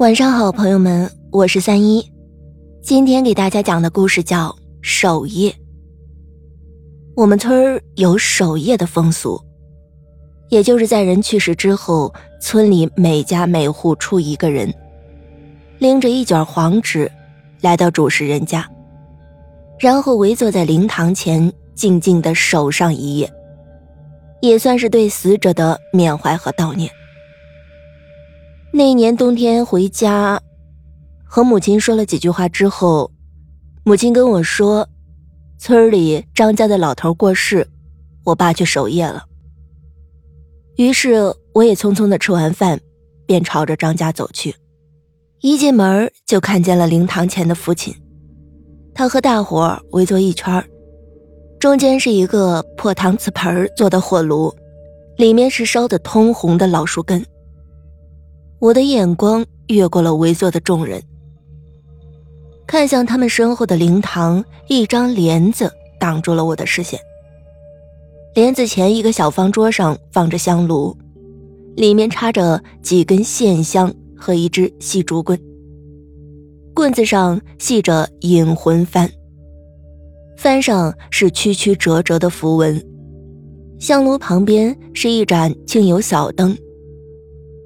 晚上好，朋友们，我是三一。今天给大家讲的故事叫《守夜》。我们村儿有守夜的风俗，也就是在人去世之后，村里每家每户出一个人，拎着一卷黄纸，来到主事人家，然后围坐在灵堂前，静静的守上一夜，也算是对死者的缅怀和悼念。那年冬天回家，和母亲说了几句话之后，母亲跟我说，村里张家的老头过世，我爸去守夜了。于是我也匆匆的吃完饭，便朝着张家走去。一进门就看见了灵堂前的父亲，他和大伙围坐一圈中间是一个破搪瓷盆做的火炉，里面是烧的通红的老树根。我的眼光越过了围坐的众人，看向他们身后的灵堂，一张帘子挡住了我的视线。帘子前一个小方桌上放着香炉，里面插着几根线香和一支细竹棍，棍子上系着引魂幡，幡上是曲曲折折的符文。香炉旁边是一盏清油小灯。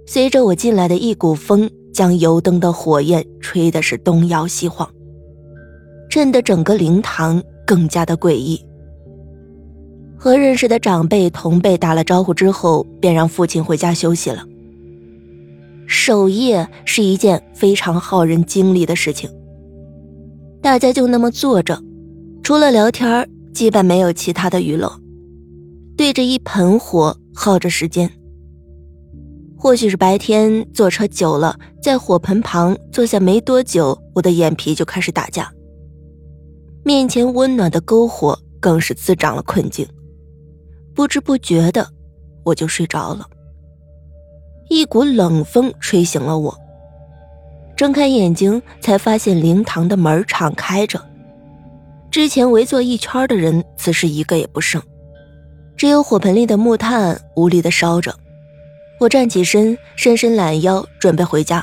随着我进来的一股风，将油灯的火焰吹的是东摇西晃，震得整个灵堂更加的诡异。和认识的长辈同辈打了招呼之后，便让父亲回家休息了。守夜是一件非常耗人精力的事情，大家就那么坐着，除了聊天，基本没有其他的娱乐，对着一盆火耗着时间。或许是白天坐车久了，在火盆旁坐下没多久，我的眼皮就开始打架。面前温暖的篝火更是滋长了困境，不知不觉的我就睡着了。一股冷风吹醒了我，睁开眼睛才发现灵堂的门敞开着，之前围坐一圈的人此时一个也不剩，只有火盆里的木炭无力的烧着。我站起身，伸伸懒腰，准备回家。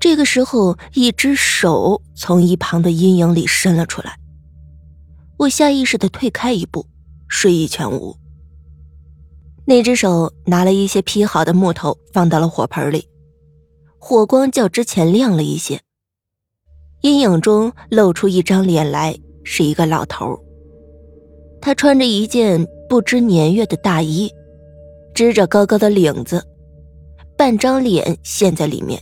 这个时候，一只手从一旁的阴影里伸了出来。我下意识的退开一步，睡意全无。那只手拿了一些劈好的木头，放到了火盆里，火光较之前亮了一些。阴影中露出一张脸来，是一个老头。他穿着一件不知年月的大衣。支着高高的领子，半张脸陷在里面，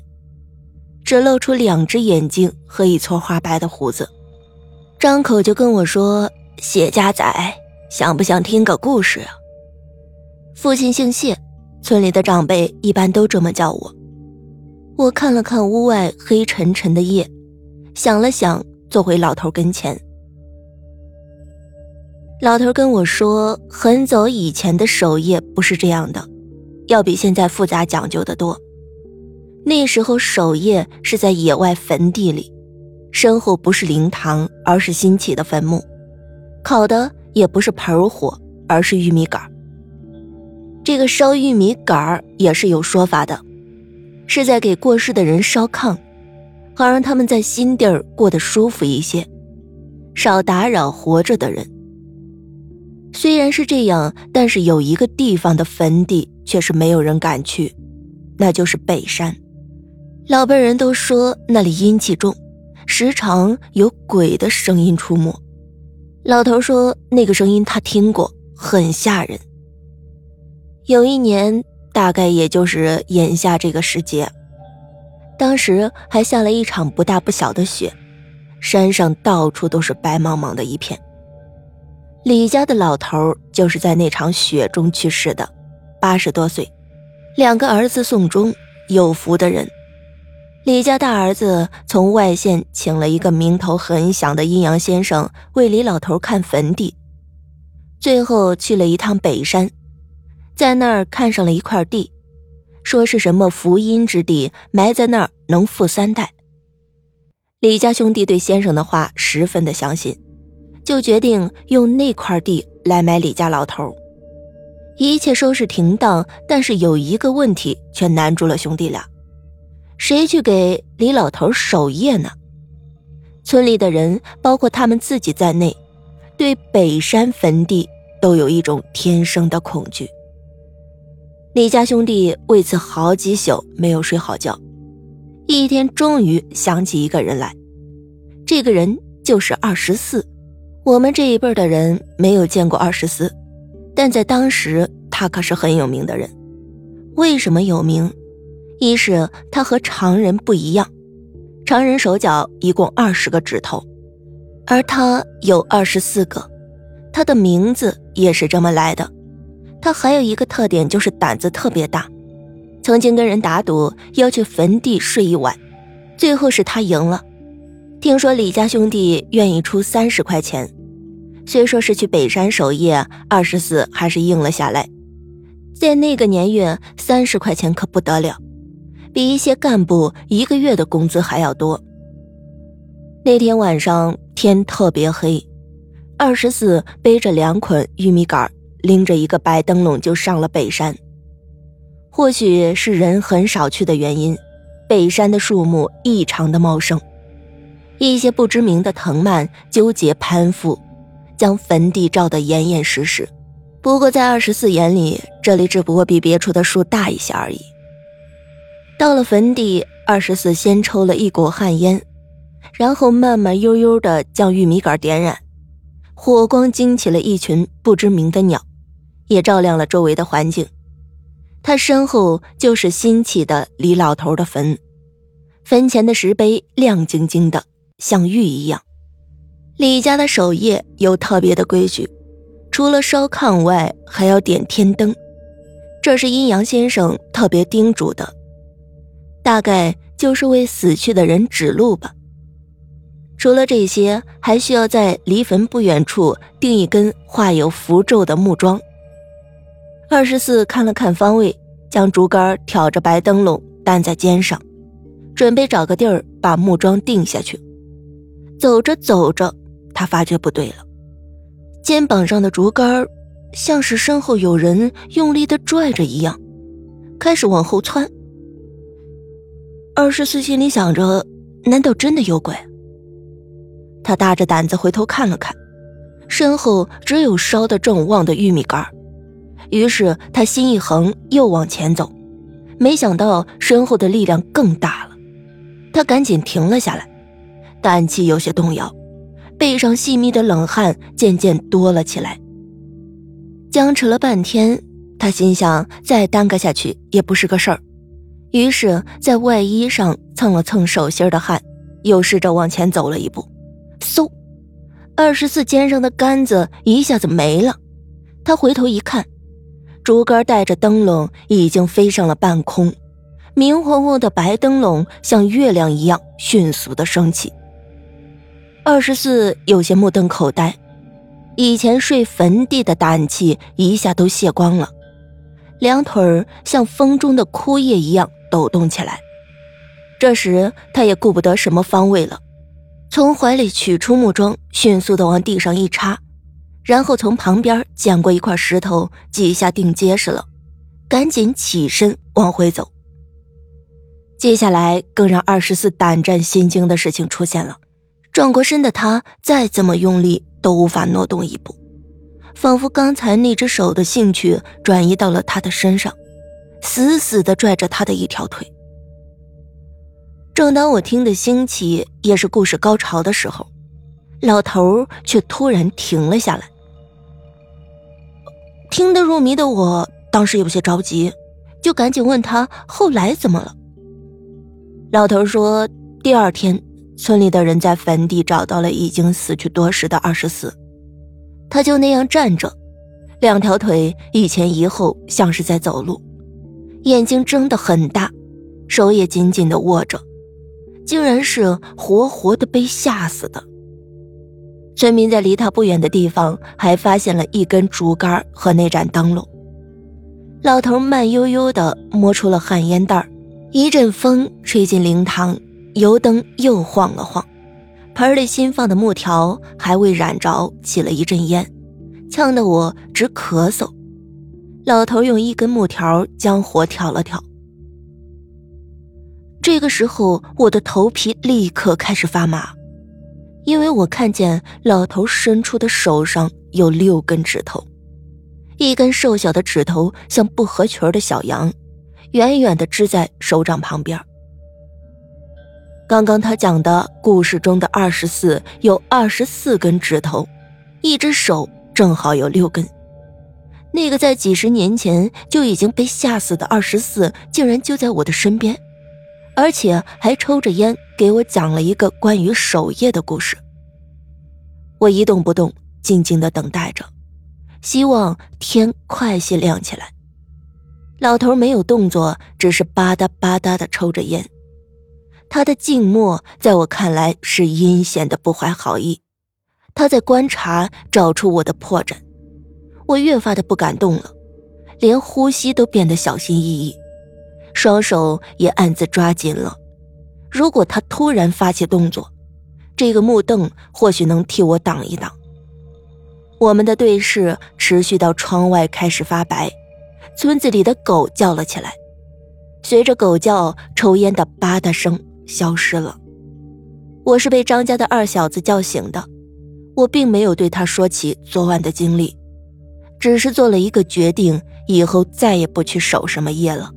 只露出两只眼睛和一撮花白的胡子，张口就跟我说：“谢家仔，想不想听个故事啊？”父亲姓谢，村里的长辈一般都这么叫我。我看了看屋外黑沉沉的夜，想了想，坐回老头跟前。老头跟我说，很早以前的守夜不是这样的，要比现在复杂讲究的多。那时候守夜是在野外坟地里，身后不是灵堂，而是新起的坟墓，烤的也不是盆火，而是玉米杆这个烧玉米杆也是有说法的，是在给过世的人烧炕，好让他们在新地儿过得舒服一些，少打扰活着的人。虽然是这样，但是有一个地方的坟地却是没有人敢去，那就是北山。老辈人都说那里阴气重，时常有鬼的声音出没。老头说那个声音他听过，很吓人。有一年，大概也就是眼下这个时节，当时还下了一场不大不小的雪，山上到处都是白茫茫的一片。李家的老头就是在那场雪中去世的，八十多岁，两个儿子送终，有福的人。李家大儿子从外县请了一个名头很响的阴阳先生为李老头看坟地，最后去了一趟北山，在那儿看上了一块地，说是什么福阴之地，埋在那儿能富三代。李家兄弟对先生的话十分的相信。就决定用那块地来买李家老头，一切收拾停当，但是有一个问题却难住了兄弟俩：谁去给李老头守夜呢？村里的人，包括他们自己在内，对北山坟地都有一种天生的恐惧。李家兄弟为此好几宿没有睡好觉。一天，终于想起一个人来，这个人就是二十四。我们这一辈的人没有见过二十四，但在当时，他可是很有名的人。为什么有名？一是他和常人不一样，常人手脚一共二十个指头，而他有二十四个，他的名字也是这么来的。他还有一个特点，就是胆子特别大，曾经跟人打赌要去坟地睡一晚，最后是他赢了。听说李家兄弟愿意出三十块钱，虽说是去北山守夜，二十四还是应了下来。在那个年月，三十块钱可不得了，比一些干部一个月的工资还要多。那天晚上天特别黑，二十四背着两捆玉米杆，拎着一个白灯笼就上了北山。或许是人很少去的原因，北山的树木异常的茂盛，一些不知名的藤蔓纠结攀附，将坟地罩得严严实实。不过，在二十四眼里，这里只不过比别处的树大一些而已。到了坟地，二十四先抽了一股旱烟，然后慢慢悠悠地将玉米杆点燃，火光惊起了一群不知名的鸟，也照亮了周围的环境。他身后就是新起的李老头的坟，坟前的石碑亮晶晶的，像玉一样。李家的守夜有特别的规矩。除了烧炕外，还要点天灯，这是阴阳先生特别叮嘱的，大概就是为死去的人指路吧。除了这些，还需要在离坟不远处钉一根画有符咒的木桩。二十四看了看方位，将竹竿挑着白灯笼担在肩上，准备找个地儿把木桩钉下去。走着走着，他发觉不对了。肩膀上的竹竿像是身后有人用力的拽着一样，开始往后窜。二十四心里想着：难道真的有鬼？他大着胆子回头看了看，身后只有烧得正旺的玉米杆于是他心一横，又往前走。没想到身后的力量更大了，他赶紧停了下来，胆气有些动摇。背上细密的冷汗渐渐多了起来，僵持了半天，他心想再耽搁下去也不是个事儿，于是，在外衣上蹭了蹭手心的汗，又试着往前走了一步，嗖，二十四肩上的杆子一下子没了，他回头一看，竹竿带着灯笼已经飞上了半空，明晃晃的白灯笼像月亮一样迅速的升起。二十四有些目瞪口呆，以前睡坟地的胆气一下都泄光了，两腿儿像风中的枯叶一样抖动起来。这时他也顾不得什么方位了，从怀里取出木桩，迅速的往地上一插，然后从旁边捡过一块石头，几下定结实了，赶紧起身往回走。接下来更让二十四胆战心惊的事情出现了。转过身的他，再怎么用力都无法挪动一步，仿佛刚才那只手的兴趣转移到了他的身上，死死地拽着他的一条腿。正当我听得兴起，也是故事高潮的时候，老头却突然停了下来。听得入迷的我，当时有些着急，就赶紧问他后来怎么了。老头说，第二天。村里的人在坟地找到了已经死去多时的二十四，他就那样站着，两条腿一前一后，像是在走路，眼睛睁得很大，手也紧紧的握着，竟然是活活的被吓死的。村民在离他不远的地方还发现了一根竹竿和那盏灯笼。老头慢悠悠地摸出了旱烟袋一阵风吹进灵堂。油灯又晃了晃，盆里新放的木条还未燃着，起了一阵烟，呛得我直咳嗽。老头用一根木条将火挑了挑。这个时候，我的头皮立刻开始发麻，因为我看见老头伸出的手上有六根指头，一根瘦小的指头像不合群的小羊，远远的支在手掌旁边。刚刚他讲的故事中的二十四有二十四根指头，一只手正好有六根。那个在几十年前就已经被吓死的二十四，竟然就在我的身边，而且还抽着烟给我讲了一个关于守夜的故事。我一动不动，静静的等待着，希望天快些亮起来。老头没有动作，只是吧嗒吧嗒的抽着烟。他的静默在我看来是阴险的不怀好意，他在观察，找出我的破绽。我越发的不敢动了，连呼吸都变得小心翼翼，双手也暗自抓紧了。如果他突然发起动作，这个木凳或许能替我挡一挡。我们的对视持续到窗外开始发白，村子里的狗叫了起来，随着狗叫，抽烟的吧嗒声。消失了。我是被张家的二小子叫醒的，我并没有对他说起昨晚的经历，只是做了一个决定，以后再也不去守什么夜了。